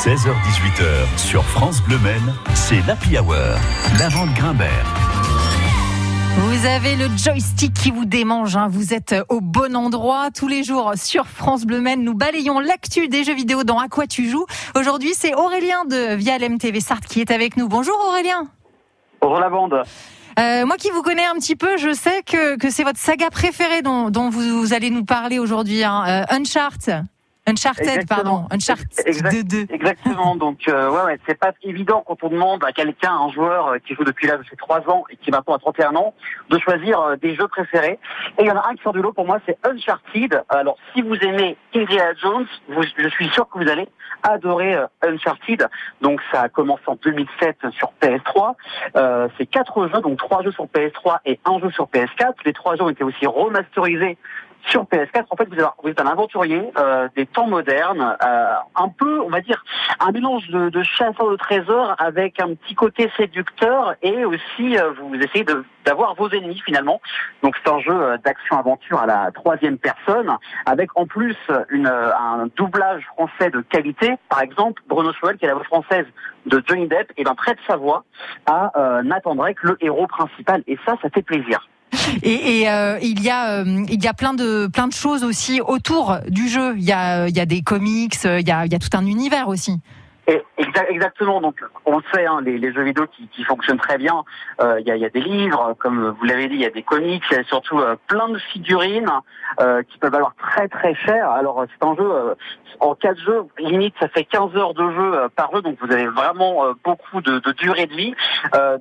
16h-18h sur France Bleu Maine, c'est l'Happy Hour. La vente Grimbert. Vous avez le joystick qui vous démange, hein. vous êtes au bon endroit. Tous les jours sur France Bleu Maine, nous balayons l'actu des jeux vidéo dans À quoi tu joues. Aujourd'hui, c'est Aurélien de Via LMTV Sartre qui est avec nous. Bonjour Aurélien. Bonjour la bande. Euh, moi qui vous connais un petit peu, je sais que, que c'est votre saga préférée dont, dont vous, allez nous parler aujourd'hui, hein. euh, Uncharted. Uncharted, pardon. Uncharted 2. Exactement. Donc, euh, ouais, ouais, c'est pas évident quand on demande à quelqu'un, un joueur euh, qui joue depuis là de ses 3 ans et qui maintenant a 31 ans, de choisir euh, des jeux préférés. Et il y en a un qui sort du lot pour moi, c'est Uncharted. Alors, si vous aimez Indiana Jones, je suis sûr que vous allez adorer Uncharted. Donc, ça a commencé en 2007 sur PS3. Euh, c'est quatre jeux, donc trois jeux sur PS3 et un jeu sur PS4. Les trois jeux ont été aussi remasterisés sur PS4, en fait, vous êtes, un aventurier euh, des temps modernes, euh, un peu, on va dire, un mélange de, de chasseur de trésors avec un petit côté séducteur et aussi euh, vous essayez d'avoir vos ennemis finalement. Donc c'est un jeu d'action-aventure à la troisième personne, avec en plus une, un doublage français de qualité. Par exemple, Bruno Chouel, qui est la voix française de Johnny Depp, et ben prête sa voix à Nathan Drake, le héros principal. Et ça, ça fait plaisir. Et, euh, il y a euh, il y a plein de plein de choses aussi autour du jeu. Il y a il y a des comics, il y a il y a tout un univers aussi. Exactement. Donc, on le sait, hein, les, jeux vidéo qui, fonctionnent très bien. Euh, il y, a, des livres, comme vous l'avez dit, il y a des comics, il y a surtout euh, plein de figurines euh, qui peuvent valoir très très cher. Alors, c'est un jeu en quatre jeux, limite, ça fait 15 heures de jeu par jeu, donc vous avez vraiment beaucoup de, durée de vie.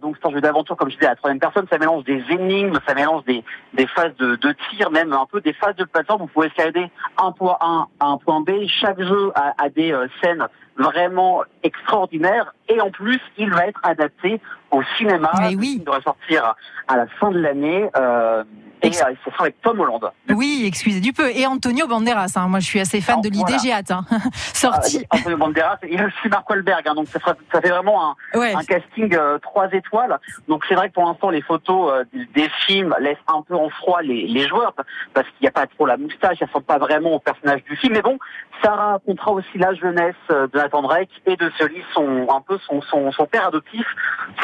donc, c'est un jeu d'aventure, comme je disais, à la troisième personne. Ça mélange des énigmes, ça mélange des, phases de, tir, même un peu des phases de plateforme. Vous pouvez escalader un point A à un point B. Chaque jeu a des scènes vraiment extraordinaire et en plus il va être adapté au cinéma. oui. Il devrait sortir à la fin de l'année. Euh, et euh, ce sera avec Tom Holland. Oui, excusez du peu. Et Antonio Banderas. Hein. Moi, je suis assez fan de l'idée. J'ai hâte. Hein. Sorti. Ah, Antonio Banderas. Il y a aussi Mark Wahlberg. Hein. Donc, ça, ça, fait vraiment un, un casting euh, trois étoiles. Donc, c'est vrai que pour l'instant, les photos euh, des films laissent un peu en froid les, les joueurs parce qu'il n'y a pas trop la moustache. Ça ressemble pas vraiment au personnage du film. Mais bon, ça racontera aussi la jeunesse de Nathan Drake et de celui son un peu son, père adoptif,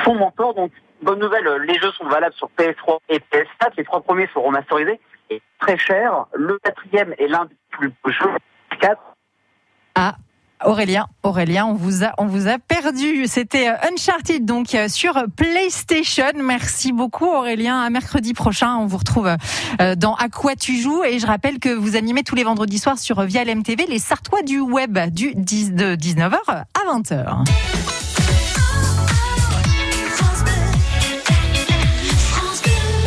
son mentor. Donc bonne nouvelle, les jeux sont valables sur PS3 et PS4. Les trois premiers sont remasterisés et très chers. Le quatrième est l'un des plus beaux jeux 4. Ah, Aurélien, Aurélien, on vous a, on vous a perdu. C'était euh, Uncharted donc euh, sur PlayStation. Merci beaucoup Aurélien. À mercredi prochain, on vous retrouve euh, dans À quoi tu joues? Et je rappelle que vous animez tous les vendredis soirs sur Via LMTV les Sartois du web du 10, de 19h à 20h.